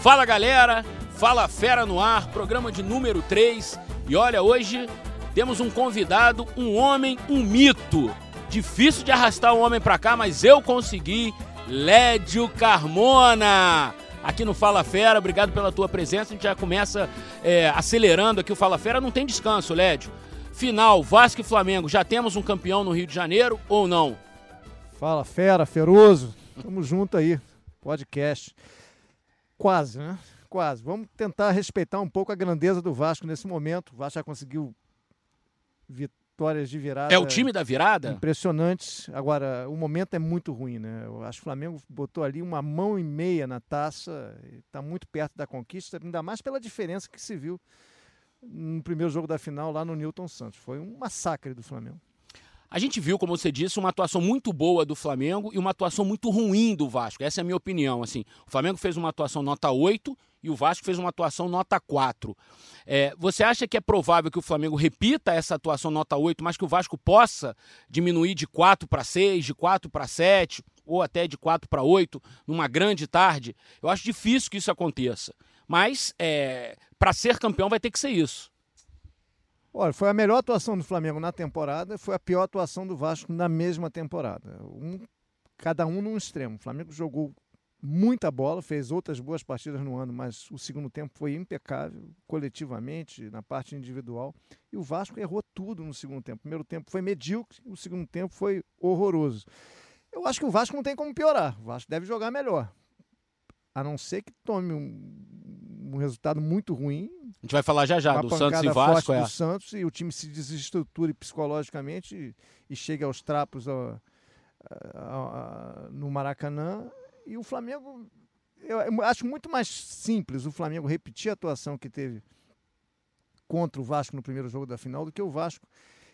Fala galera, fala Fera no Ar, programa de número 3. E olha, hoje temos um convidado, um homem, um mito. Difícil de arrastar um homem pra cá, mas eu consegui. Lédio Carmona. Aqui no Fala Fera, obrigado pela tua presença. A gente já começa é, acelerando aqui o Fala Fera. Não tem descanso, Lédio. Final, Vasco e Flamengo. Já temos um campeão no Rio de Janeiro ou não? Fala Fera, Feroso. Tamo junto aí. Podcast. Quase, né? Quase. Vamos tentar respeitar um pouco a grandeza do Vasco nesse momento. O Vasco já conseguiu vitórias de virada. É o time da virada? Impressionantes. Agora, o momento é muito ruim, né? Eu acho que o Flamengo botou ali uma mão e meia na taça, está muito perto da conquista, ainda mais pela diferença que se viu no primeiro jogo da final lá no Newton Santos. Foi um massacre do Flamengo. A gente viu, como você disse, uma atuação muito boa do Flamengo e uma atuação muito ruim do Vasco. Essa é a minha opinião. Assim, o Flamengo fez uma atuação nota 8 e o Vasco fez uma atuação nota 4. É, você acha que é provável que o Flamengo repita essa atuação nota 8, mas que o Vasco possa diminuir de 4 para 6, de 4 para 7, ou até de 4 para 8, numa grande tarde? Eu acho difícil que isso aconteça. Mas, é, para ser campeão, vai ter que ser isso. Olha, foi a melhor atuação do Flamengo na temporada, foi a pior atuação do Vasco na mesma temporada. Um, cada um num extremo. O Flamengo jogou muita bola, fez outras boas partidas no ano, mas o segundo tempo foi impecável, coletivamente, na parte individual. E o Vasco errou tudo no segundo tempo. O primeiro tempo foi medíocre, o segundo tempo foi horroroso. Eu acho que o Vasco não tem como piorar. O Vasco deve jogar melhor. A não ser que tome um, um resultado muito ruim a gente vai falar já já do Santos e Vasco. É. do Santos e o time se desestruture psicologicamente e, e chegue aos trapos a, a, a, no Maracanã. E o Flamengo, eu acho muito mais simples o Flamengo repetir a atuação que teve contra o Vasco no primeiro jogo da final do que o Vasco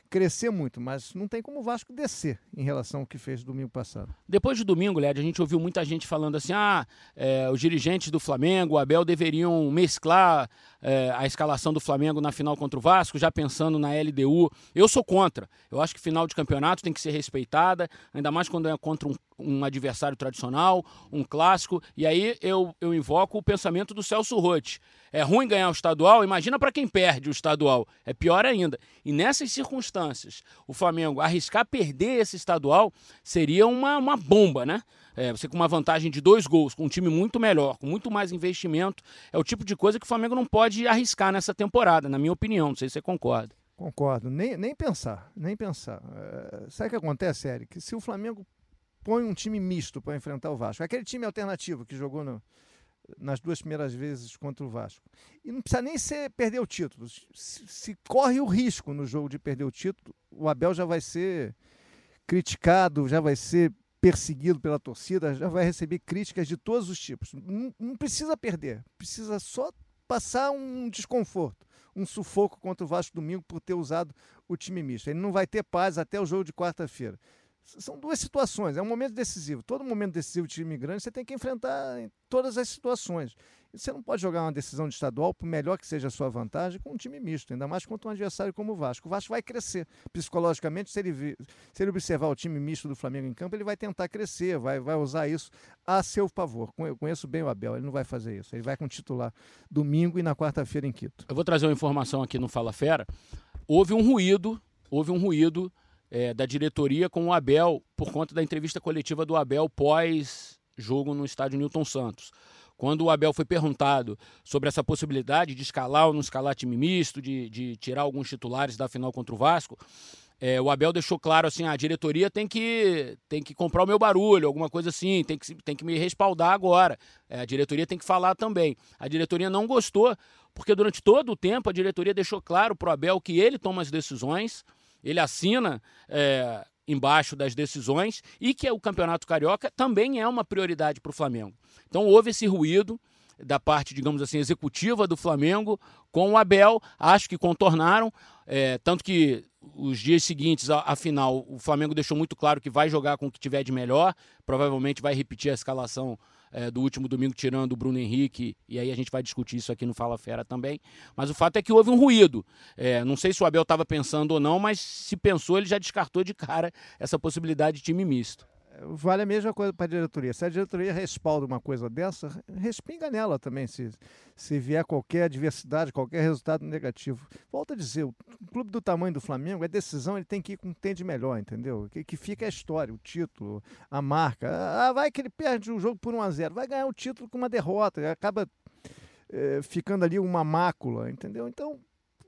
crescer muito, mas não tem como o Vasco descer em relação ao que fez domingo passado. Depois de domingo, Led, a gente ouviu muita gente falando assim: ah, é, os dirigentes do Flamengo, o Abel, deveriam mesclar é, a escalação do Flamengo na final contra o Vasco, já pensando na LDU. Eu sou contra. Eu acho que final de campeonato tem que ser respeitada, ainda mais quando é contra um, um adversário tradicional, um clássico. E aí eu, eu invoco o pensamento do Celso Rotti. É ruim ganhar o estadual, imagina para quem perde o estadual. É pior ainda. E nessas circunstâncias, o Flamengo arriscar perder esse estadual seria uma, uma bomba, né? É, você com uma vantagem de dois gols, com um time muito melhor, com muito mais investimento, é o tipo de coisa que o Flamengo não pode arriscar nessa temporada, na minha opinião. Não sei se você concorda. Concordo. Nem, nem pensar, nem pensar. É, sabe o que acontece, Eric? Se o Flamengo põe um time misto para enfrentar o Vasco, aquele time alternativo que jogou no, nas duas primeiras vezes contra o Vasco. E não precisa nem ser perder o título. Se, se, corre o risco no jogo de perder o título, o Abel já vai ser criticado, já vai ser perseguido pela torcida, já vai receber críticas de todos os tipos. Não, não precisa perder, precisa só passar um desconforto, um sufoco contra o Vasco domingo por ter usado o time misto. Ele não vai ter paz até o jogo de quarta-feira. São duas situações, é um momento decisivo. Todo momento decisivo de time grande você tem que enfrentar em todas as situações. Você não pode jogar uma decisão de estadual, por melhor que seja a sua vantagem, com um time misto, ainda mais contra um adversário como o Vasco. O Vasco vai crescer psicologicamente, se ele, se ele observar o time misto do Flamengo em campo, ele vai tentar crescer, vai, vai usar isso a seu favor. Eu conheço bem o Abel, ele não vai fazer isso. Ele vai com titular domingo e na quarta-feira em Quito. Eu vou trazer uma informação aqui no Fala Fera. Houve um ruído, houve um ruído é, da diretoria com o Abel por conta da entrevista coletiva do Abel pós jogo no estádio Newton Santos. Quando o Abel foi perguntado sobre essa possibilidade de escalar ou não escalar time misto, de, de tirar alguns titulares da final contra o Vasco, é, o Abel deixou claro assim: a diretoria tem que, tem que comprar o meu barulho, alguma coisa assim, tem que, tem que me respaldar agora. É, a diretoria tem que falar também. A diretoria não gostou, porque durante todo o tempo a diretoria deixou claro para o Abel que ele toma as decisões ele assina é, embaixo das decisões e que o Campeonato Carioca também é uma prioridade para o Flamengo. Então houve esse ruído da parte, digamos assim, executiva do Flamengo com o Abel, acho que contornaram, é, tanto que os dias seguintes, afinal, o Flamengo deixou muito claro que vai jogar com o que tiver de melhor, provavelmente vai repetir a escalação é, do último domingo, tirando o Bruno Henrique, e aí a gente vai discutir isso aqui no Fala Fera também. Mas o fato é que houve um ruído. É, não sei se o Abel estava pensando ou não, mas se pensou, ele já descartou de cara essa possibilidade de time misto. Vale a mesma coisa para a diretoria. Se a diretoria respalda uma coisa dessa, respinga nela também, se, se vier qualquer adversidade, qualquer resultado negativo. Volto a dizer, o clube do tamanho do Flamengo, a decisão ele tem que ir com o que tem de melhor, entendeu? Que, que fica é a história, o título, a marca. Ah, vai que ele perde o jogo por 1 a 0 vai ganhar o título com uma derrota, acaba é, ficando ali uma mácula, entendeu? Então,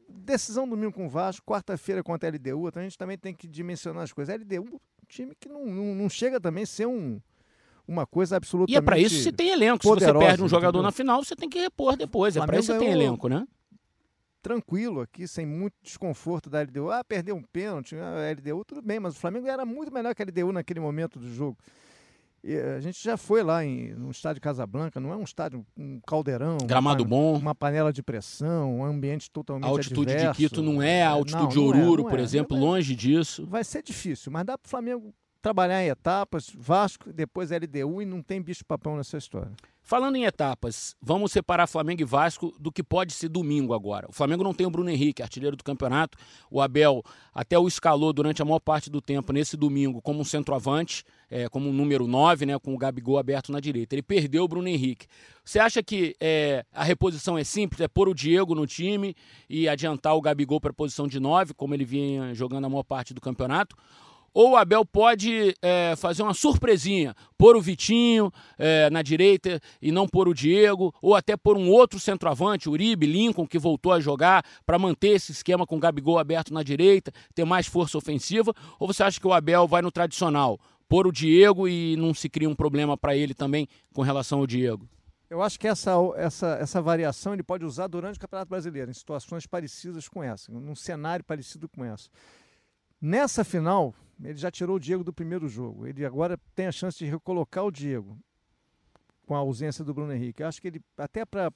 decisão domingo com o Vasco, quarta-feira contra a LDU, então a gente também tem que dimensionar as coisas. A LDU, time que não, não, não chega também a ser um, uma coisa absolutamente. E é para isso você tem elenco. Se você perde um jogador entendeu? na final, você tem que repor depois. É para isso que você tem elenco, né? Tranquilo aqui, sem muito desconforto da LDU. Ah, perdeu um pênalti, a LDU, tudo bem, mas o Flamengo era muito melhor que a LDU naquele momento do jogo. E a gente já foi lá em, no estádio Casablanca, não é um estádio, um caldeirão. Gramado uma, bom. Uma panela de pressão, um ambiente totalmente A altitude adverso. de Quito não é a altitude não, de Oruro, é, por é. exemplo, longe disso. Vai ser difícil, mas dá para o Flamengo trabalhar em etapas, Vasco, depois LDU e não tem bicho-papão nessa história. Falando em etapas, vamos separar Flamengo e Vasco do que pode ser domingo agora. O Flamengo não tem o Bruno Henrique, artilheiro do campeonato. O Abel até o escalou durante a maior parte do tempo nesse domingo como um centroavante, é, como um número 9, né, com o Gabigol aberto na direita. Ele perdeu o Bruno Henrique. Você acha que é, a reposição é simples? É pôr o Diego no time e adiantar o Gabigol para a posição de 9, como ele vinha jogando a maior parte do campeonato? Ou o Abel pode é, fazer uma surpresinha, pôr o Vitinho é, na direita e não pôr o Diego, ou até pôr um outro centroavante, Uribe, Lincoln, que voltou a jogar, para manter esse esquema com o Gabigol aberto na direita, ter mais força ofensiva, ou você acha que o Abel vai no tradicional, pôr o Diego e não se cria um problema para ele também com relação ao Diego? Eu acho que essa, essa, essa variação ele pode usar durante o Campeonato Brasileiro, em situações parecidas com essa, num cenário parecido com essa. Nessa final, ele já tirou o Diego do primeiro jogo. Ele agora tem a chance de recolocar o Diego com a ausência do Bruno Henrique. Eu acho que ele, até para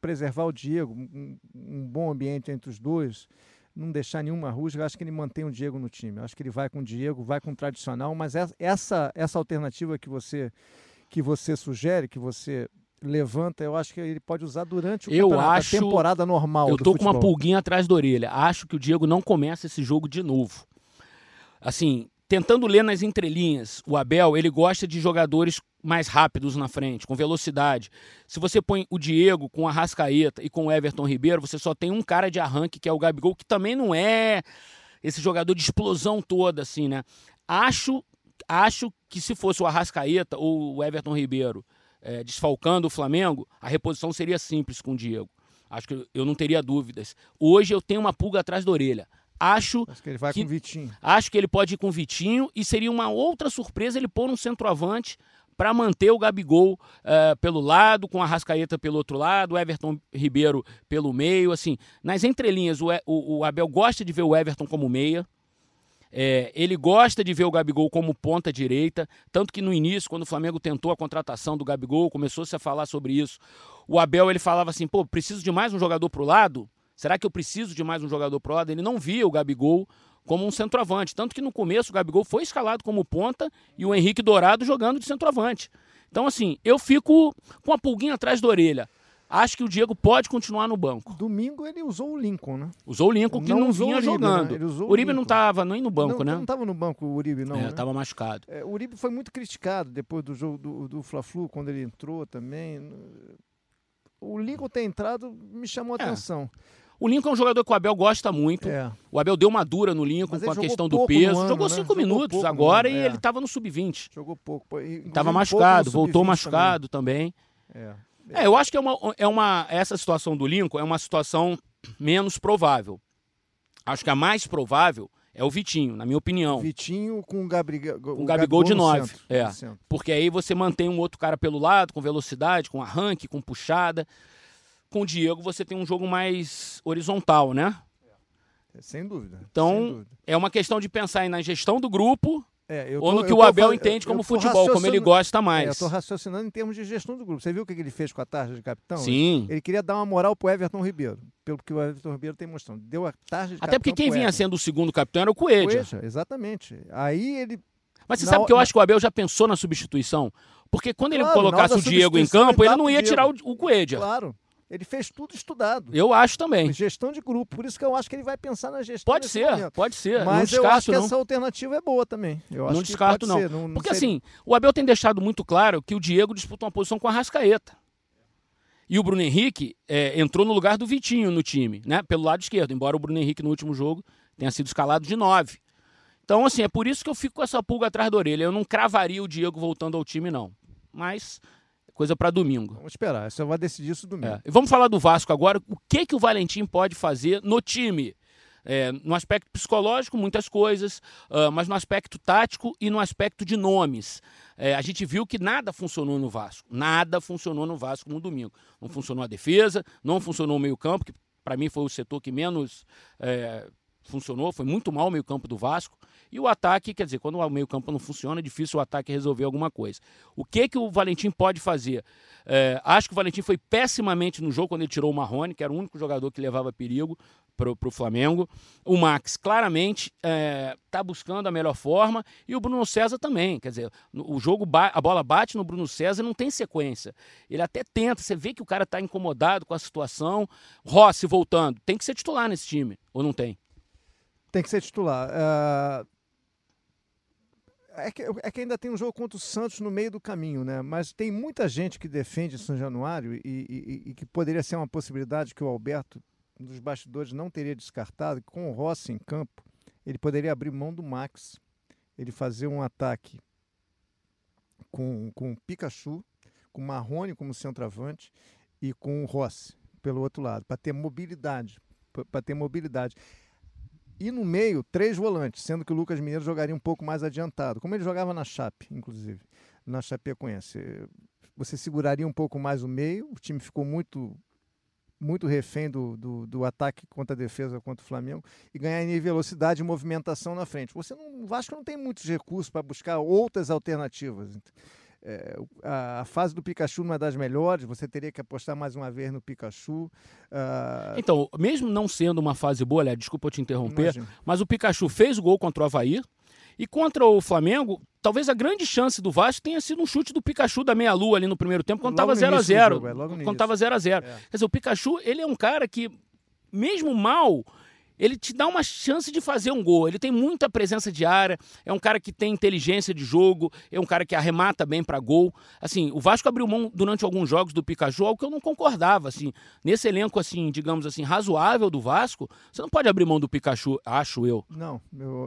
preservar o Diego, um, um, bom ambiente entre os dois, não deixar nenhuma rusga, acho que ele mantém o Diego no time. Eu acho que ele vai com o Diego, vai com o tradicional, mas essa, essa alternativa que você, que você sugere, que você levanta, eu acho que ele pode usar durante o eu acho, a temporada normal. Eu tô com uma pulguinha atrás da orelha. Acho que o Diego não começa esse jogo de novo assim, tentando ler nas entrelinhas, o Abel, ele gosta de jogadores mais rápidos na frente, com velocidade. Se você põe o Diego com a Rascaeta e com o Everton Ribeiro, você só tem um cara de arranque, que é o Gabigol, que também não é esse jogador de explosão toda, assim, né? Acho, acho que se fosse o Arrascaeta ou o Everton Ribeiro é, desfalcando o Flamengo, a reposição seria simples com o Diego. Acho que eu não teria dúvidas. Hoje eu tenho uma pulga atrás da orelha. Acho, acho que ele vai que, com o Vitinho. Acho que ele pode ir com o Vitinho e seria uma outra surpresa ele pôr um centroavante para manter o Gabigol uh, pelo lado, com a Rascaeta pelo outro lado, o Everton Ribeiro pelo meio. Assim, nas entrelinhas, o, o, o Abel gosta de ver o Everton como meia. É, ele gosta de ver o Gabigol como ponta direita, tanto que no início, quando o Flamengo tentou a contratação do Gabigol, começou-se a falar sobre isso. O Abel ele falava assim: pô, preciso de mais um jogador para o lado. Será que eu preciso de mais um jogador pro lado? Ele não via o Gabigol como um centroavante. Tanto que no começo o Gabigol foi escalado como ponta e o Henrique Dourado jogando de centroavante. Então, assim, eu fico com a pulguinha atrás da orelha. Acho que o Diego pode continuar no banco. Domingo ele usou o Lincoln, né? Usou o Lincoln que não, não vinha Uribe, né? jogando. Né? o Uribe não estava nem no banco, não, né? Não estava no banco o Uribe, não. É, estava né? machucado. É, o Uribe foi muito criticado depois do jogo do, do Fla-Flu, quando ele entrou também. O Lincoln ter entrado me chamou a é. atenção. O Lincoln é um jogador que o Abel gosta muito. É. O Abel deu uma dura no Lincoln com a questão do peso. Ano, jogou né? cinco jogou minutos agora e é. ele estava no sub-20. Jogou pouco. Estava machucado, voltou machucado também. também. É. é. eu acho que é uma, é uma. Essa situação do Lincoln é uma situação menos provável. Acho que a mais provável é o Vitinho, na minha opinião. Vitinho com o, Gabriel, com o Gabigol, Gabigol de 9. É. Porque aí você mantém um outro cara pelo lado, com velocidade, com arranque, com puxada com o Diego você tem um jogo mais horizontal, né? É, sem dúvida. Então, sem dúvida. é uma questão de pensar na gestão do grupo é, tô, ou no que o Abel tô, entende como futebol, como ele gosta mais. É, eu estou raciocinando em termos de gestão do grupo. Você viu o que ele fez com a tarja de capitão? Sim. Ele queria dar uma moral pro Everton Ribeiro, pelo que o Everton Ribeiro tem mostrado. Deu a tarja de Até porque quem vinha sendo o segundo capitão era o Coelho. Coelho, exatamente. Aí ele mas você na, sabe que eu acho que o Abel já pensou na substituição? Porque quando claro, ele colocasse o Diego em campo, ele não ia tirar o, o Coelho. Claro. Ele fez tudo estudado. Eu acho também. Gestão de grupo. Por isso que eu acho que ele vai pensar na gestão. Pode ser, momento. pode ser. Mas não eu acho que não. essa alternativa é boa também. Eu acho não descarto, não. não. não. Porque seria... assim, o Abel tem deixado muito claro que o Diego disputa uma posição com a Rascaeta. E o Bruno Henrique é, entrou no lugar do Vitinho no time, né? Pelo lado esquerdo, embora o Bruno Henrique no último jogo tenha sido escalado de nove. Então, assim, é por isso que eu fico com essa pulga atrás da orelha. Eu não cravaria o Diego voltando ao time, não. Mas coisa para domingo. Vamos esperar, você vai decidir isso domingo. É. E vamos falar do Vasco agora. O que, que o Valentim pode fazer no time? É, no aspecto psicológico, muitas coisas, uh, mas no aspecto tático e no aspecto de nomes. É, a gente viu que nada funcionou no Vasco. Nada funcionou no Vasco no domingo. Não funcionou a defesa, não funcionou o meio-campo, que para mim foi o setor que menos é, funcionou, foi muito mal o meio-campo do Vasco. E o ataque, quer dizer, quando o meio-campo não funciona, é difícil o ataque resolver alguma coisa. O que que o Valentim pode fazer? É, acho que o Valentim foi pessimamente no jogo quando ele tirou o Marrone, que era o único jogador que levava perigo para o Flamengo. O Max claramente está é, tá buscando a melhor forma e o Bruno César também. Quer dizer, o jogo a bola bate no Bruno César e não tem sequência. Ele até tenta, você vê que o cara está incomodado com a situação. Rossi voltando, tem que ser titular nesse time, ou não tem? Tem que ser titular. Uh, é que, é que, ainda tem um jogo contra o Santos no meio do caminho, né? Mas tem muita gente que defende São Januário e, e, e que poderia ser uma possibilidade que o Alberto, dos bastidores, não teria descartado. Com o Rossi em campo, ele poderia abrir mão do Max, ele fazer um ataque com, com o Pikachu, com o Marrone como centroavante e com o Rossi pelo outro lado, para ter mobilidade. Para ter mobilidade. E no meio, três volantes, sendo que o Lucas Mineiro jogaria um pouco mais adiantado, como ele jogava na Chape, inclusive, na Chapecoense. Você seguraria um pouco mais o meio, o time ficou muito muito refém do, do, do, ataque contra a defesa contra o Flamengo e ganhar em velocidade e movimentação na frente. Você não, o Vasco não tem muitos recursos para buscar outras alternativas. É, a, a, fase do Pikachu não é das melhores, você teria que apostar mais uma vez no Pikachu. Uh... Então, mesmo não sendo uma fase boa, Léo, desculpa te interromper, Imagina. mas o Pikachu fez o gol contra o Havaí. E contra o Flamengo, talvez a grande chance do Vasco tenha sido um chute do Pikachu da meia-lua ali no primeiro tempo, quando estava 0x0. É, quando estava 0x0. É. Quer dizer, o Pikachu, ele é um cara que, mesmo mal, ele te dá uma chance de fazer um gol. Ele tem muita presença de área, é um cara que tem inteligência de jogo, é um cara que arremata bem para gol. Assim, o Vasco abriu mão durante alguns jogos do Pikachu, algo que eu não concordava, assim. Nesse elenco assim, digamos assim, razoável do Vasco, você não pode abrir mão do Pikachu, acho eu. Não,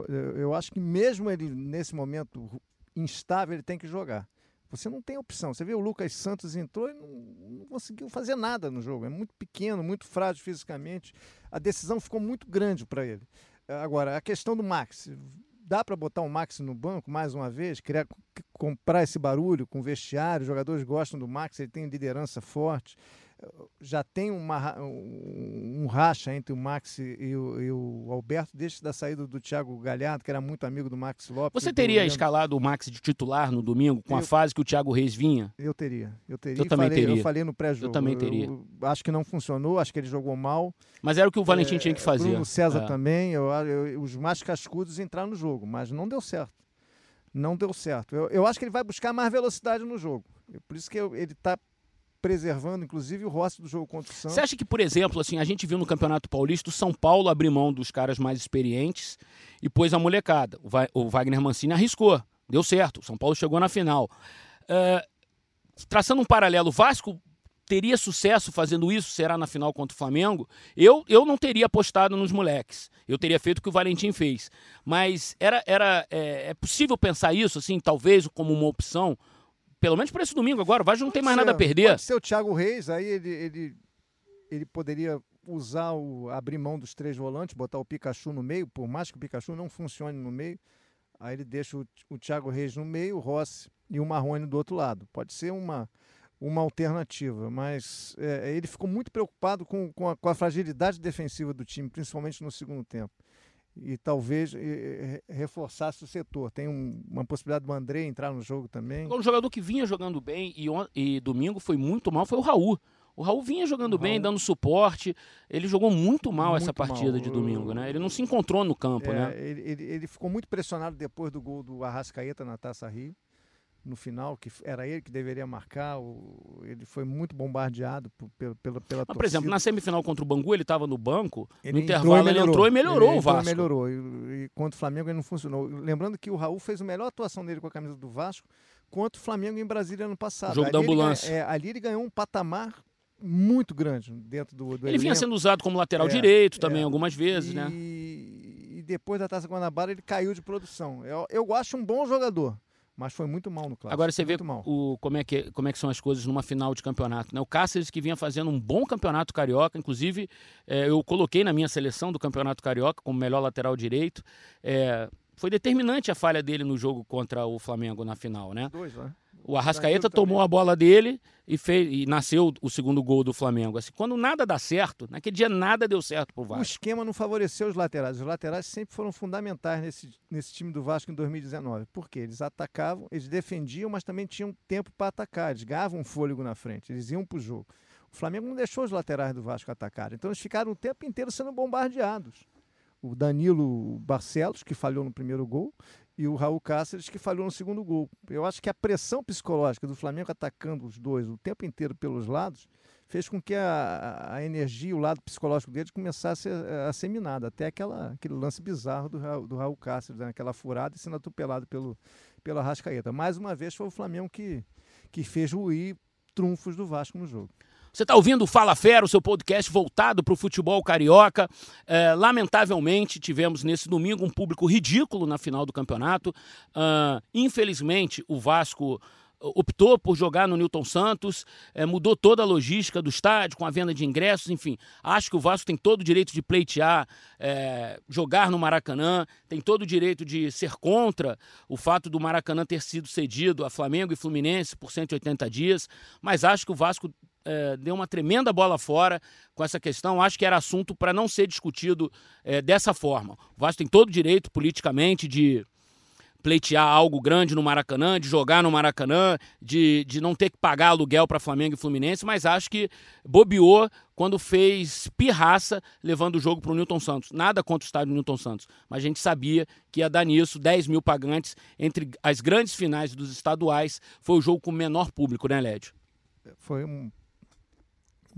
eu, eu acho que mesmo ele nesse momento instável, ele tem que jogar. Você não tem opção. Você vê o Lucas Santos entrou e não, não, conseguiu fazer nada no jogo. É muito pequeno, muito frágil fisicamente. A decisão ficou muito grande para ele. Agora, a questão do Max. Dá para botar o Max no banco mais uma vez? Queria comprar esse barulho com vestiário. Os jogadores gostam do Max, ele tem liderança forte já tem uma, um, racha entre o Max e o, e o, Alberto desde da saída do Thiago Galhardo, que era muito amigo do Max Lopes. Você teria escalado o Max de titular no domingo, com eu, a fase que o Thiago Reis vinha? Eu teria. Eu, teria. eu também falei, teria. Eu falei no pré-jogo. Eu também teria. Eu, acho que não funcionou, acho que ele jogou mal. Mas era o que o Valentim é, tinha que fazer. Bruno César é. também. os mais cascudos entraram no jogo, mas não deu certo. Não deu certo. Eu, acho que ele vai buscar mais velocidade no jogo. Por isso que ele está preservando, inclusive, o rosto do jogo contra o Santos. Você acha que, por exemplo, assim, a gente viu no Campeonato Paulista o São Paulo abrir mão dos caras mais experientes e pôs a molecada. O Wagner Mancini arriscou, deu certo. O São Paulo chegou na final. Uh, traçando um paralelo, o Vasco teria sucesso fazendo isso? Será na final contra o Flamengo? Eu, eu não teria apostado nos moleques. Eu teria feito o que o Valentim fez. Mas era, era é, é possível pensar isso, assim, talvez como uma opção pelo menos para esse domingo agora. O Vasco não tem mais ser, nada a perder. Pode ser o Thiago Reis, aí ele, ele, ele poderia usar o abrir mão dos três volantes, botar o Pikachu no meio, por mais que o Pikachu não funcione no meio. Aí ele deixa o, o Thiago Reis no meio, o Rossi e o Marrone do outro lado. Pode ser uma, uma alternativa, mas é, ele ficou muito preocupado com, com a, com a fragilidade defensiva do time, principalmente no segundo tempo e talvez e, reforçasse o setor. Tem um, uma possibilidade do André entrar no jogo também. Um jogador que vinha jogando bem e, e domingo foi muito mal foi o Raul. O Raul vinha jogando Raul... bem, dando suporte. Ele jogou muito mal muito essa partida mal. de domingo, né? Ele não se encontrou no campo, é, né? Ele, ele, ele, ficou muito pressionado depois do gol do Arrascaeta na Taça Rio. No final, que era ele que deveria marcar. O, ele foi muito bombardeado por, pela, pela, Mas, por exemplo, na semifinal contra o Bangu, ele estava no banco, ele no intervalo ele entrou e melhorou ele o Vasco. melhorou. E, e contra o Flamengo ele não funcionou. Lembrando que o Raul fez a melhor atuação dele com a camisa do Vasco contra o Flamengo em Brasília ano passado. O jogo ali da ambulância. Ele, é, ali ele ganhou um patamar muito grande dentro do, do Ele vinha sendo usado como lateral é, direito também é, algumas vezes, e, né? E depois da Taça Guanabara ele caiu de produção. Eu, eu acho um bom jogador, mas foi muito mal no clássico. Agora você vê o, como, é que, como é que são as coisas numa final de campeonato. Né? O Cáceres que vinha fazendo um bom campeonato carioca, inclusive é, eu coloquei na minha seleção do campeonato carioca como melhor lateral direito. É, foi determinante a falha dele no jogo contra o Flamengo na final, né? Dois, né? O Arrascaeta tomou a bola dele e, fez, e nasceu o segundo gol do Flamengo. Assim, quando nada dá certo, naquele dia nada deu certo pro Vasco. O esquema não favoreceu os laterais. Os laterais sempre foram fundamentais nesse, nesse time do Vasco em 2019. Porque eles atacavam, eles defendiam, mas também tinham tempo para atacar. Eles ganhavam um fôlego na frente, eles iam pro jogo. O Flamengo não deixou os laterais do Vasco atacar. Então eles ficaram o tempo inteiro sendo bombardeados o Danilo Barcelos, que falhou no primeiro gol, e o Raul Cáceres, que falhou no segundo gol. Eu acho que a pressão psicológica do Flamengo atacando os dois o tempo inteiro pelos lados fez com que a, a energia, o lado psicológico deles começasse a, a ser minado. Até aquela, aquele lance bizarro do, do Raul Cáceres, né? aquela furada e sendo atropelado pelo, pelo Arrascaeta. Mais uma vez foi o Flamengo que, que fez ruir trunfos do Vasco no jogo. Você está ouvindo o Fala Fera, o seu podcast voltado para o futebol carioca. É, lamentavelmente, tivemos nesse domingo um público ridículo na final do campeonato. Uh, infelizmente, o Vasco optou por jogar no Newton Santos, é, mudou toda a logística do estádio com a venda de ingressos, enfim. Acho que o Vasco tem todo o direito de pleitear, é, jogar no Maracanã, tem todo o direito de ser contra o fato do Maracanã ter sido cedido a Flamengo e Fluminense por 180 dias, mas acho que o Vasco é, deu uma tremenda bola fora com essa questão. Acho que era assunto para não ser discutido é, dessa forma. O Vasco tem todo o direito politicamente de pleitear algo grande no Maracanã, de jogar no Maracanã, de, de não ter que pagar aluguel para Flamengo e Fluminense, mas acho que bobeou quando fez pirraça levando o jogo para o Newton Santos. Nada contra o estádio Newton Santos, mas a gente sabia que ia dar nisso 10 mil pagantes entre as grandes finais dos estaduais. Foi o jogo com menor público, né, Lédio? Foi um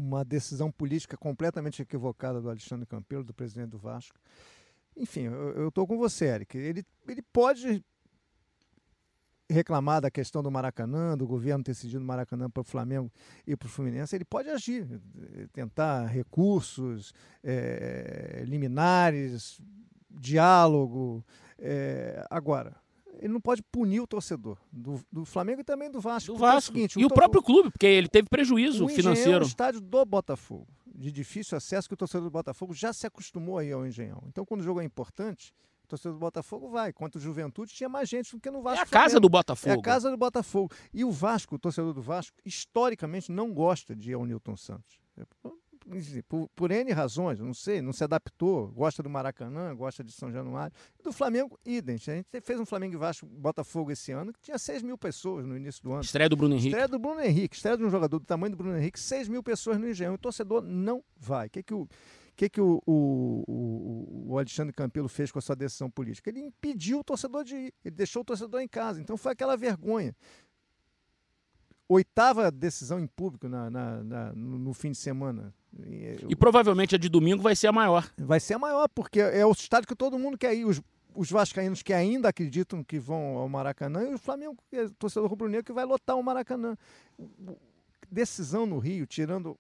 uma decisão política completamente equivocada do Alexandre Campelo, do presidente do Vasco. Enfim, eu estou com você, Eric. Ele, ele pode reclamar da questão do Maracanã, do governo ter cedido o Maracanã para o Flamengo e para o Fluminense, ele pode agir, tentar recursos, é, liminares, diálogo. É, agora, ele não pode punir o torcedor do, do Flamengo e também do Vasco. Do Vasco. É o seguinte, e o, o próprio clube, porque ele teve prejuízo o financeiro. É um estádio do Botafogo, de difícil acesso, que o torcedor do Botafogo já se acostumou aí ao Engenhão. Então, quando o jogo é importante, o torcedor do Botafogo vai. Quanto o Juventude, tinha mais gente do que no Vasco. É a casa do Botafogo. É a casa do Botafogo. E o Vasco, o torcedor do Vasco, historicamente não gosta de ir ao Newton Santos. É, por, por N razões, não sei, não se adaptou, gosta do Maracanã, gosta de São Januário. Do Flamengo, idem. A gente fez um Flamengo e Vasco Botafogo esse ano que tinha 6 mil pessoas no início do ano. Estreia do Bruno Henrique. Estreia do Bruno Henrique, estreia de um jogador do tamanho do Bruno Henrique, 6 mil pessoas no Engenhão. O torcedor não vai. O que, que o que, que o, o, o, Alexandre Campelo fez com a sua decisão política? Ele impediu o torcedor de ir, ele deixou o torcedor em casa. Então foi aquela vergonha oitava decisão em público na, na, na no, no, fim de semana. E, e, provavelmente a de domingo vai ser a maior. Vai ser a maior, porque é o estádio que todo mundo quer ir. Os, os vascaínos que ainda acreditam que vão ao Maracanã e o Flamengo, que é torcedor rubro-negro, que vai lotar o Maracanã. Decisão no Rio, tirando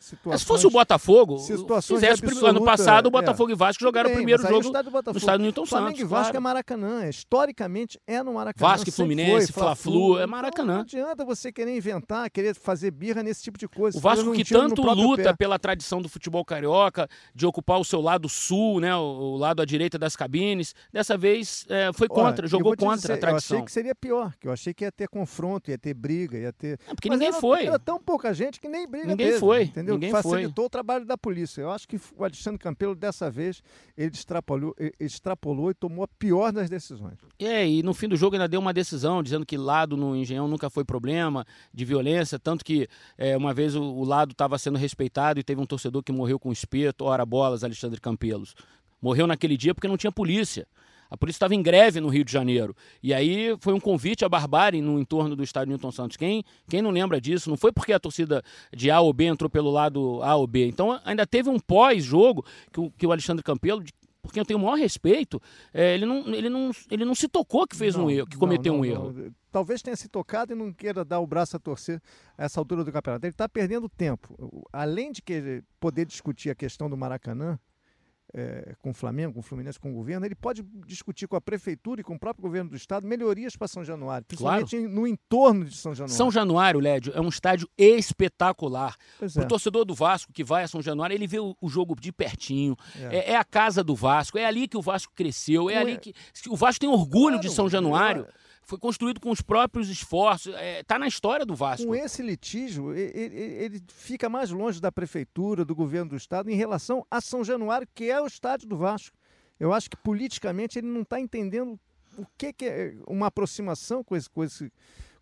se fosse o Botafogo, fizesse absoluta, ano passado o é. Botafogo é. e Vasco jogaram bem, o primeiro jogo no estádio Newton Santos. Flamengo e Vasco claro. é Maracanã, historicamente é no Maracanã. Vasco e Fluminense, Fla-Flu, é Maracanã. Então, não adianta você querer inventar, querer fazer birra nesse tipo de coisa. O Vasco que tanto luta pé. pela tradição do futebol carioca, de ocupar o seu lado sul, né, o, lado à direita das cabines, dessa vez é, foi contra, Olha, jogou contra dizer, a tradição. Eu achei que seria pior, que eu achei que ia ter confronto, ia ter briga, ia ter... É porque Mas ninguém era, foi. Era tão pouca gente que nem briga Ninguém foi, entendeu? Ninguém Facilitou foi o trabalho da polícia. Eu acho que o Alexandre Campelo, dessa vez, ele extrapolou, ele extrapolou e tomou a pior das decisões. É, e no fim do jogo ainda deu uma decisão dizendo que lado no Engenhão nunca foi problema de violência, tanto que é, uma vez o, o lado estava sendo respeitado e teve um torcedor que morreu com espeto, ora bolas, Alexandre Campelos. Morreu naquele dia porque não tinha polícia. A polícia estava em greve no Rio de Janeiro. E aí foi um convite à barbárie no entorno do estádio Newton Santos. Quem, quem não lembra disso? Não foi porque a torcida de A ou B entrou pelo lado A ou B. Então ainda teve um pós-jogo que o, que o Alexandre Campelo, porque eu tenho o maior respeito, é, ele, não, ele, não, ele não se tocou que fez não, um erro, que cometeu não, não, um erro. Talvez tenha se tocado e não queira dar o braço a torcer a essa altura do campeonato. Ele está perdendo tempo. Além de que poder discutir a questão do Maracanã, é, com o Flamengo, com o Fluminense, com o governo, ele pode discutir com a prefeitura e com o próprio governo do estado melhorias para São Januário, principalmente claro. no entorno de São Januário. São Januário, Lédio, é um estádio espetacular. É. O torcedor do Vasco que vai a São Januário, ele vê o, o jogo de pertinho. É. é. É, a casa do Vasco, é ali que o Vasco cresceu, é, ali que o Vasco tem orgulho claro, de São Januário foi construído com os próprios esforços, está é, tá na história do Vasco. Com esse litígio, ele, ele, fica mais longe da prefeitura, do governo do estado, em relação a São Januário, que é o estádio do Vasco. Eu acho que politicamente ele não está entendendo o que, que, é uma aproximação com esse, com esse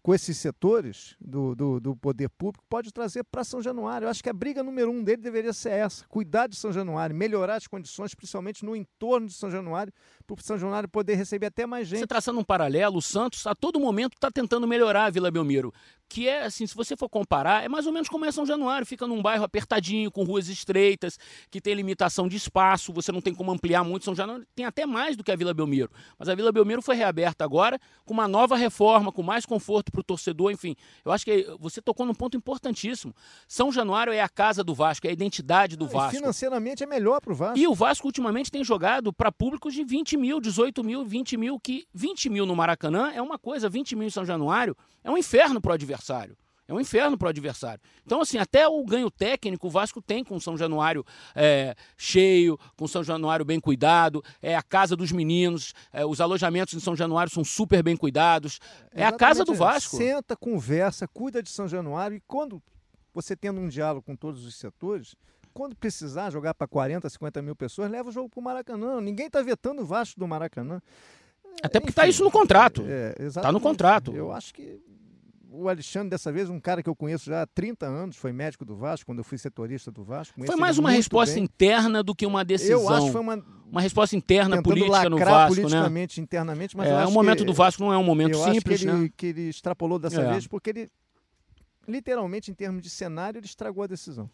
com esses setores do, do, do poder público pode trazer para São Januário. Eu acho que a briga número um dele deveria ser essa: cuidar de São Januário, melhorar as condições, principalmente no entorno de São Januário, para o São Januário poder receber até mais gente. Você traçando um paralelo, o Santos a todo momento está tentando melhorar a Vila Belmiro que é assim, se você for comparar, é mais ou menos como é São Januário, fica num bairro apertadinho, com ruas estreitas, que tem limitação de espaço, você não tem como ampliar muito. São Januário tem até mais do que a Vila Belmiro. Mas a Vila Belmiro foi reaberta agora com uma nova reforma, com mais conforto para o torcedor, enfim. Eu acho que você tocou num ponto importantíssimo. São Januário é a casa do Vasco, é a identidade do Vasco. E financeiramente é melhor para o Vasco. E o Vasco ultimamente tem jogado para públicos de 20 mil, 18 mil, 20 mil, que 20 mil no Maracanã é uma coisa, 20 mil em São Januário é um inferno para o adversário. É um inferno para o adversário. Então, assim, até o ganho técnico o Vasco tem com o São Januário é, cheio, com o São Januário bem cuidado, é a casa dos meninos, é, os alojamentos em São Januário são super bem cuidados. É Exatamente, a casa do Vasco. Senta, conversa, cuida de São Januário e quando você tendo um diálogo com todos os setores, quando precisar jogar para 40, 50 mil pessoas, leva o jogo para o Maracanã. Ninguém está vetando o Vasco do Maracanã. Até porque está isso no contrato. Está é, no contrato. Eu acho que o Alexandre, dessa vez, um cara que eu conheço já há 30 anos, foi médico do Vasco, quando eu fui setorista do Vasco. Foi mais uma resposta bem. interna do que uma decisão. Eu acho que foi uma. Uma resposta interna política no Vasco, né? politicamente, né? internamente, mas é, o momento do Vasco não é um momento simples, que ele, né? que ele extrapolou dessa é. vez, porque ele, literalmente, em termos de cenário, ele estragou a decisão.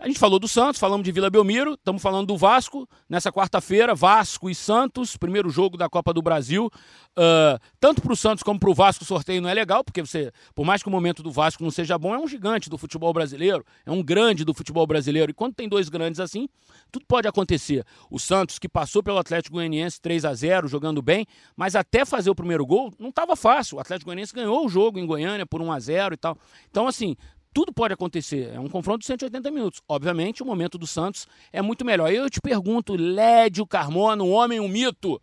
A gente falou do Santos, falamos de Vila Belmiro, estamos falando do Vasco. Nessa quarta-feira, Vasco e Santos, primeiro jogo da Copa do Brasil. Uh, tanto para o Santos como para o Vasco, o sorteio não é legal, porque você, por mais que o momento do Vasco não seja bom, é um gigante do futebol brasileiro, é um grande do futebol brasileiro. E quando tem dois grandes assim, tudo pode acontecer. O Santos, que passou pelo Atlético Goianiense 3 a 0 jogando bem, mas até fazer o primeiro gol não estava fácil. O Atlético Goianiense ganhou o jogo em Goiânia por 1 a 0 e tal. Então, assim, tudo pode acontecer. É um confronto de 180 minutos. Obviamente, o momento do Santos é muito melhor. Eu te pergunto, Lédio Carmona, um homem, um mito.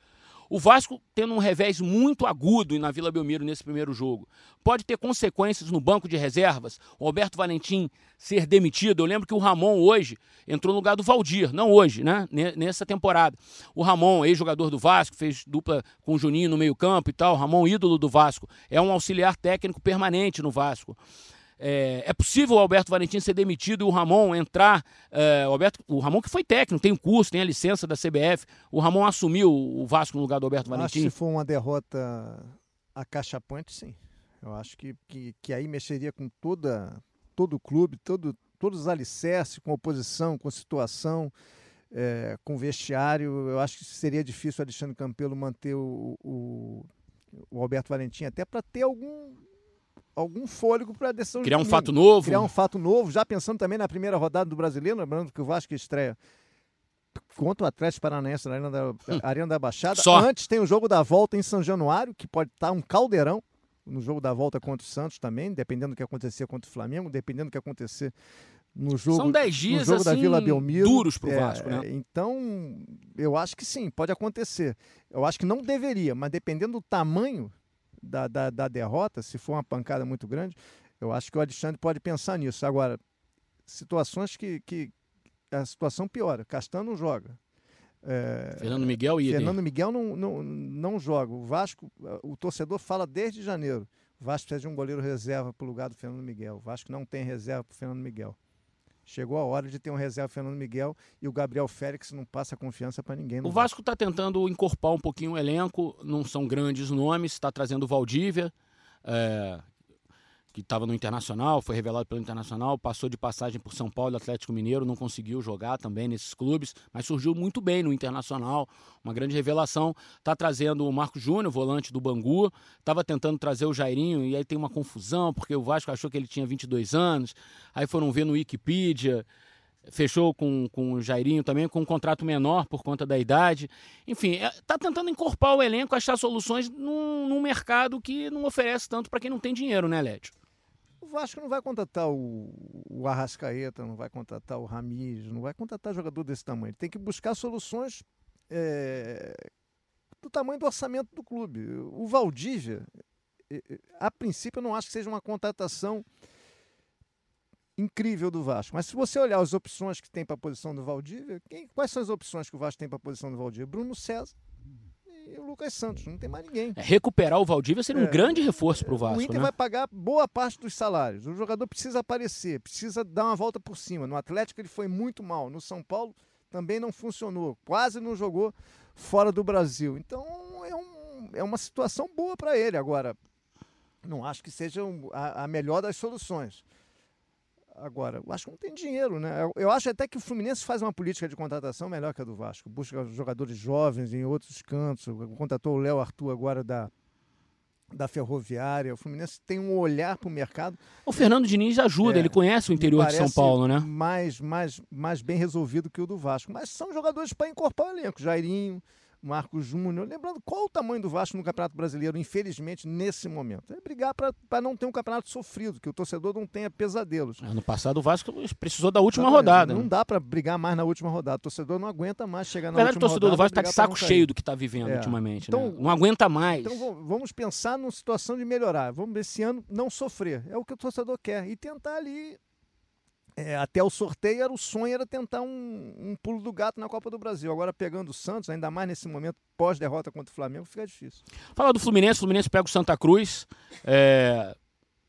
O Vasco tendo um revés muito agudo na Vila Belmiro nesse primeiro jogo. Pode ter consequências no banco de reservas. O Alberto Valentim ser demitido. Eu lembro que o Ramon hoje entrou no lugar do Valdir, não hoje, né? Nessa temporada. O Ramon, ex-jogador do Vasco, fez dupla com o Juninho no meio-campo e tal. Ramon, ídolo do Vasco, é um auxiliar técnico permanente no Vasco. É, é, possível o Alberto Valentim ser demitido e o Ramon entrar. É, o, Alberto, o Ramon que foi técnico, tem um curso, tem a licença da CBF. O Ramon assumiu o Vasco no lugar do Alberto Valentim? Acho que se for uma derrota a caixa-ponte, sim. Eu acho que, que, que, aí mexeria com toda, todo o clube, todo, todos os alicerces, com oposição, com situação, é, com vestiário. Eu acho que seria difícil o Alexandre Campelo manter o, o, o Alberto Valentim, até para ter algum algum fôlego para a decisão Criar um fato novo. Criar um fato novo, já pensando também na primeira rodada do Brasileiro, lembrando que o Vasco estreia contra o Atlético Paranaense na Arena da, hum. Arena da Baixada. Só. Antes tem o jogo da volta em São Januário, que pode estar tá um caldeirão no jogo da volta contra o Santos também, dependendo do que acontecer contra o Flamengo, dependendo do que acontecer no jogo, São 10 dias no jogo assim, da Vila Belmiro. duros para o é, Vasco, né? Então, eu acho que sim, pode acontecer. Eu acho que não deveria, mas dependendo do tamanho da, da, da derrota, se for uma pancada muito grande, eu acho que o Alexandre pode pensar nisso. Agora, situações que, que a situação piora. Castano não joga. É, Fernando Miguel e Fernando Miguel não, não, não joga. O Vasco, o torcedor fala desde janeiro. O Vasco precisa de um goleiro reserva para o lugar do Fernando Miguel. O Vasco não tem reserva para o Fernando Miguel. Chegou a hora de ter um reserva Fernando Miguel e o Gabriel Félix não passa confiança para ninguém. O Vasco está tentando encorpar um pouquinho o elenco, não são grandes nomes, está trazendo o Valdívia, é, que estava no Internacional, foi revelado pelo Internacional, passou de passagem por São Paulo Atlético Mineiro, não conseguiu jogar também nesses clubes, mas surgiu muito bem no Internacional, uma grande revelação. Está trazendo o Marco Júnior, volante do Bangu, estava tentando trazer o Jairinho, e aí tem uma confusão, porque o Vasco achou que ele tinha 22 anos, aí foram ver no Wikipedia, fechou com, com o Jairinho também, com um contrato menor por conta da idade. Enfim, está é, tentando encorpar o elenco, achar soluções num, num mercado que não oferece tanto para quem não tem dinheiro, né, Lédio? O Vasco não vai contratar o, o Arrascaeta, não vai contratar o Ramires, não vai contratar jogador desse tamanho. Ele tem que buscar soluções é, do tamanho do orçamento do clube. O Valdívia, a princípio, eu não acho que seja uma contratação incrível do Vasco. Mas se você olhar as opções que tem para a posição do Valdívia, quem, quais são as opções que o Vasco tem para a posição do Valdívia? Bruno César e o Lucas Santos, não tem mais ninguém. É, recuperar o Valdívia seria é, um grande reforço para o Vasco. O Inter né? vai pagar boa parte dos salários. O jogador precisa aparecer, precisa dar uma volta por cima. No Atlético ele foi muito mal. No São Paulo também não funcionou. Quase não jogou fora do Brasil. Então é, um, é uma situação boa para ele. Agora, não acho que seja a, a melhor das soluções. Agora, o Vasco não tem dinheiro, né? Eu, eu, acho até que o Fluminense faz uma política de contratação melhor que a do Vasco. Busca jogadores jovens em outros cantos. Contratou o Léo Arthur agora da, da Ferroviária. O Fluminense tem um olhar para o mercado. O Fernando Diniz ajuda, é, ele conhece o interior de São Paulo, né? Mais, mais, mais bem resolvido que o do Vasco. Mas são jogadores para encorpar o elenco. Jairinho, Marcos Júnior. Lembrando, qual o tamanho do Vasco no Campeonato Brasileiro, infelizmente, nesse momento? É brigar para não ter um campeonato sofrido, que o torcedor não tenha pesadelos. Ano passado o Vasco precisou da última rodada. Não né? dá para brigar mais na última rodada. O torcedor não aguenta mais chegar na verdade, última rodada. O torcedor rodada, do Vasco está de saco cheio do que está vivendo é. ultimamente. Então, né? Não aguenta mais. Então vamos pensar numa situação de melhorar. Vamos esse ano não sofrer. É o que o torcedor quer. E tentar ali é, até o sorteio era o sonho era tentar um, um, pulo do gato na Copa do Brasil. Agora pegando o Santos, ainda mais nesse momento pós-derrota contra o Flamengo, fica difícil. Fala do Fluminense, o Fluminense pega o Santa Cruz. É,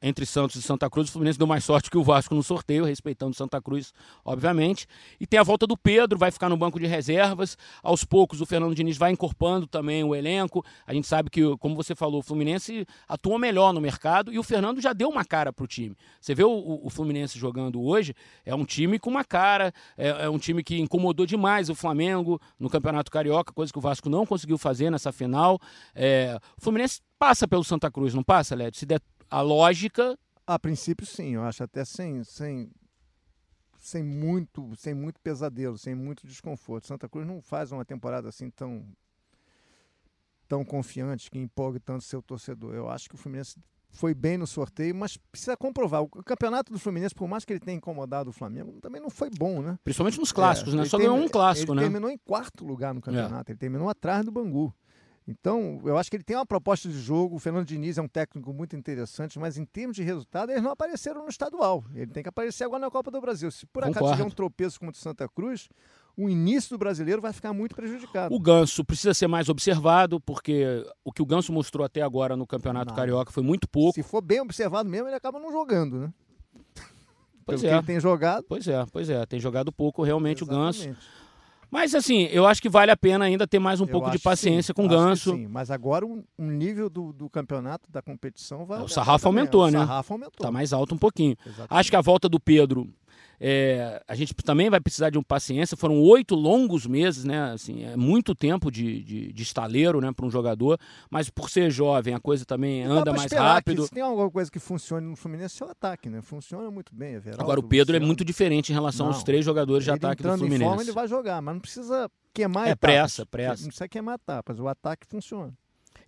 entre Santos e Santa Cruz, o Fluminense deu mais sorte que o Vasco no sorteio, respeitando Santa Cruz, obviamente. E tem a volta do Pedro, vai ficar no banco de reservas. Aos poucos, o Fernando Diniz vai incorporando também o elenco. A gente sabe que, como você falou, o Fluminense atua melhor no mercado e o Fernando já deu uma cara para o time. Você vê o, o, Fluminense jogando hoje, é um time com uma cara, é, é um time que incomodou demais o Flamengo no Campeonato Carioca, coisa que o Vasco não conseguiu fazer nessa final. É, o Fluminense passa pelo Santa Cruz, não passa, Led? Se der a lógica. A princípio, sim, eu acho até sem, sem, sem, muito, sem muito pesadelo, sem muito desconforto. Santa Cruz não faz uma temporada assim tão, tão confiante, que empolgue tanto seu torcedor. Eu acho que o Fluminense foi bem no sorteio, mas precisa comprovar. O campeonato do Fluminense, por mais que ele tenha incomodado o Flamengo, também não foi bom, né? Principalmente nos clássicos, é, né? Só ganhou um clássico, ele né? Ele terminou em quarto lugar no campeonato, é. ele terminou atrás do Bangu. Então, eu acho que ele tem uma proposta de jogo. O Fernando Diniz é um técnico muito interessante, mas em termos de resultado, eles não apareceram no estadual. Ele tem que aparecer agora na Copa do Brasil. Se por acaso tiver um tropeço contra o Santa Cruz, o início do brasileiro vai ficar muito prejudicado. O Ganso precisa ser mais observado, porque o que o Ganso mostrou até agora no Campeonato Nada. Carioca foi muito pouco. Se for bem observado mesmo, ele acaba não jogando, né? Pois Pelo é. que ele tem jogado. Pois é, pois é. Tem jogado pouco realmente Exatamente. o Ganso. Mas assim, eu acho que vale a pena ainda ter mais um eu pouco de paciência sim, com o Ganso. Sim, mas agora o, um nível do, do, campeonato, da competição vai. O sarrafo aumentou, né? O sarrafo aumentou. Tá mais alto um pouquinho. Exatamente. Acho que a volta do Pedro é, a gente também vai precisar de um paciência. Foram oito longos meses, né? Assim, é muito tempo de, de, de estaleiro né, para um jogador. Mas por ser jovem, a coisa também anda mais rápido. se tem alguma coisa que funcione no Fluminense, é o ataque, né? Funciona muito bem. Everaldo, Agora, o Pedro é Luciano. é muito diferente em relação não, aos três jogadores de ataque do Fluminense. Em forma, ele vai jogar, mas não precisa queimar É etapas. pressa, pressa. Não precisa queimar etapas. O ataque funciona.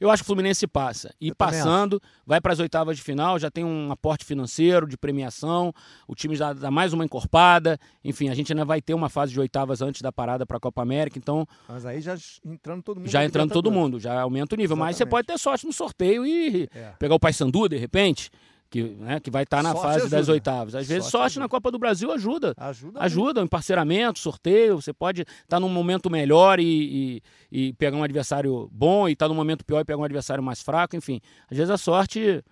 Eu acho que o Fluminense passa. E eu passando, vai para as oitavas de final, já tem um aporte financeiro, de premiação, o time já dá mais uma encorpada. Enfim, a gente ainda vai ter uma fase de oitavas antes da parada para a Copa América, então. Mas aí já entrando todo mundo. Já entrando todo mundo, já aumenta o nível. Exatamente. Mas você pode ter sorte no sorteio e é. pegar o Paysandu de repente que, né, que vai estar tá na sorte fase ajuda. das oitavas. Às vezes, sorte, sorte na Copa do Brasil ajuda. Ajuda. Ajuda, um emparceramento, sorteio. Você pode estar tá num momento melhor e, e, e, pegar um adversário bom, e estar tá num momento pior e pegar um adversário mais fraco. Enfim, às vezes a sorte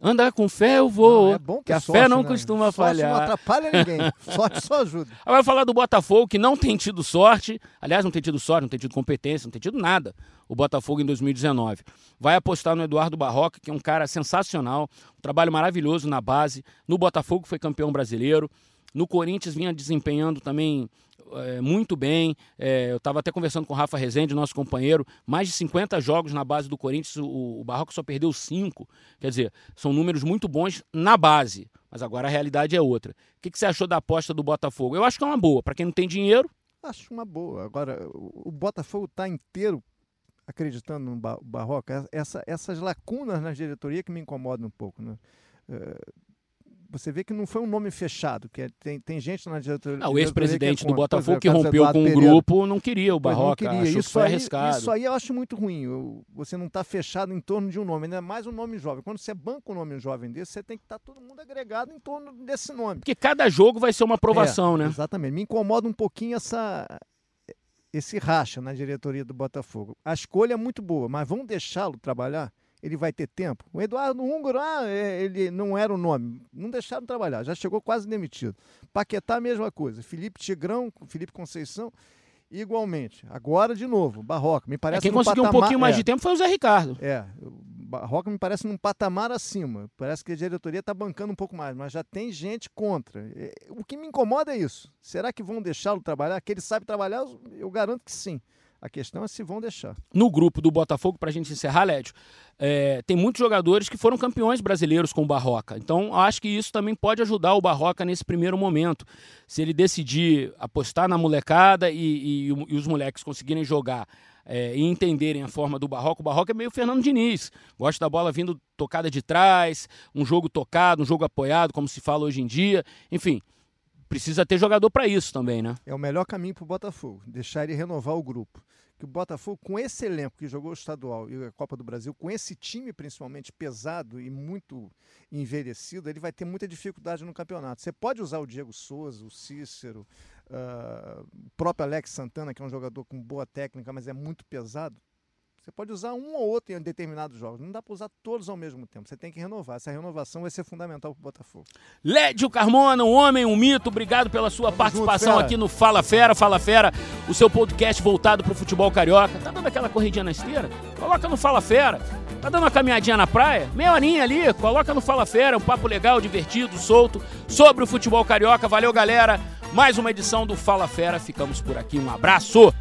Andar com fé eu vou. Não, é bom que a sorte, fé não né? costuma Sorte falhar. não atrapalha ninguém. sorte só ajuda. Agora falar do Botafogo, que não tem tido sorte. Aliás, não tem tido sorte, não tem tido competência, não tem tido nada. O Botafogo em 2019. Vai apostar no Eduardo Barroca, que é um cara sensacional, um trabalho maravilhoso na base. No Botafogo foi campeão brasileiro. No Corinthians vinha desempenhando também é, muito bem. É, eu estava até conversando com o Rafa Rezende, nosso companheiro. Mais de 50 jogos na base do Corinthians, o, o só perdeu 5. Quer dizer, são números muito bons na base. Mas agora a realidade é outra. O que, que você achou da aposta do Botafogo? Eu acho que é uma boa. Para quem não tem dinheiro, Acho uma boa. Agora, o Botafogo está inteiro acreditando no Ba- Barroca. Essa, essas lacunas na diretoria que me incomodam um pouco. Né? Eh, Você vê que não foi um nome fechado, que é- tem, tem gente na diretoria. ah, o ex-presidente que do é, Botafogo que rompeu com o grupo não queria o Pois não Barroca. queria. Achou que Isso foi aí, arriscado. isso aí eu acho muito ruim. Eu- Você não está fechado em torno de um nome, ainda mais um nome jovem. Quando você banca um nome jovem desse, você tem que estar todo mundo agregado em torno desse nome. Porque cada jogo vai ser uma aprovação, É, né? Exatamente. Me incomoda um pouquinho essa, esse racha na diretoria do Botafogo. A escolha é muito boa, mas vão deixá-lo trabalhar? Ele vai ter tempo? O Eduardo Húngaro, ah, é, ele não era o nome. Não deixaram trabalhar, já chegou quase demitido. Paquetá, mesma coisa. Felipe Tigrão, Felipe Conceição, igualmente. Agora, de novo, Barroca. Me É, parece quem num conseguiu um patamar- pouquinho mais é. de tempo foi o Zé Ricardo. É, o Barroca me parece num patamar acima. Parece que a diretoria está bancando um pouco mais, mas já tem gente contra. É, O que me incomoda é isso. Será que vão deixá-lo trabalhar? Que ele sabe trabalhar, eu garanto que sim. A questão é se vão deixar. No grupo do Botafogo, pra gente encerrar, Lédio, é, tem muitos jogadores que foram campeões brasileiros com o Barroca. Então, acho que isso também pode ajudar o Barroca nesse primeiro momento. Se ele decidir apostar na molecada e, e- e os moleques conseguirem jogar é, e entenderem a forma do Barroca, o Barroca é meio Fernando Diniz. Gosta da bola vindo tocada de trás, um jogo tocado, um jogo apoiado, como se fala hoje em dia. Enfim, precisa ter jogador para isso também, né? É o melhor caminho para o Botafogo, deixar ele renovar o grupo. Que o Botafogo, com esse elenco que jogou o estadual e a Copa do Brasil, com esse time principalmente pesado e muito envelhecido, ele vai ter muita dificuldade no campeonato. Você pode usar o Diego Souza, o Cícero, ah, o próprio Alex Santana, que é um jogador com boa técnica, mas é muito pesado. Você pode usar um ou outro em determinados jogos. Não dá para usar todos ao mesmo tempo. Você tem que renovar. Essa renovação vai ser fundamental para o Botafogo. Lédio Carmona, um homem, um mito, obrigado pela sua participação junto, aqui no Fala Fera, Fala Fera, o seu podcast voltado pro futebol carioca. Tá dando aquela corridinha na esteira? Coloca no Fala Fera. Tá dando uma caminhadinha na praia? Meia horinha ali, coloca no Fala Fera, um papo legal, divertido, solto, sobre o futebol carioca. Valeu, galera. Mais uma edição do Fala Fera. Ficamos por aqui. Um abraço.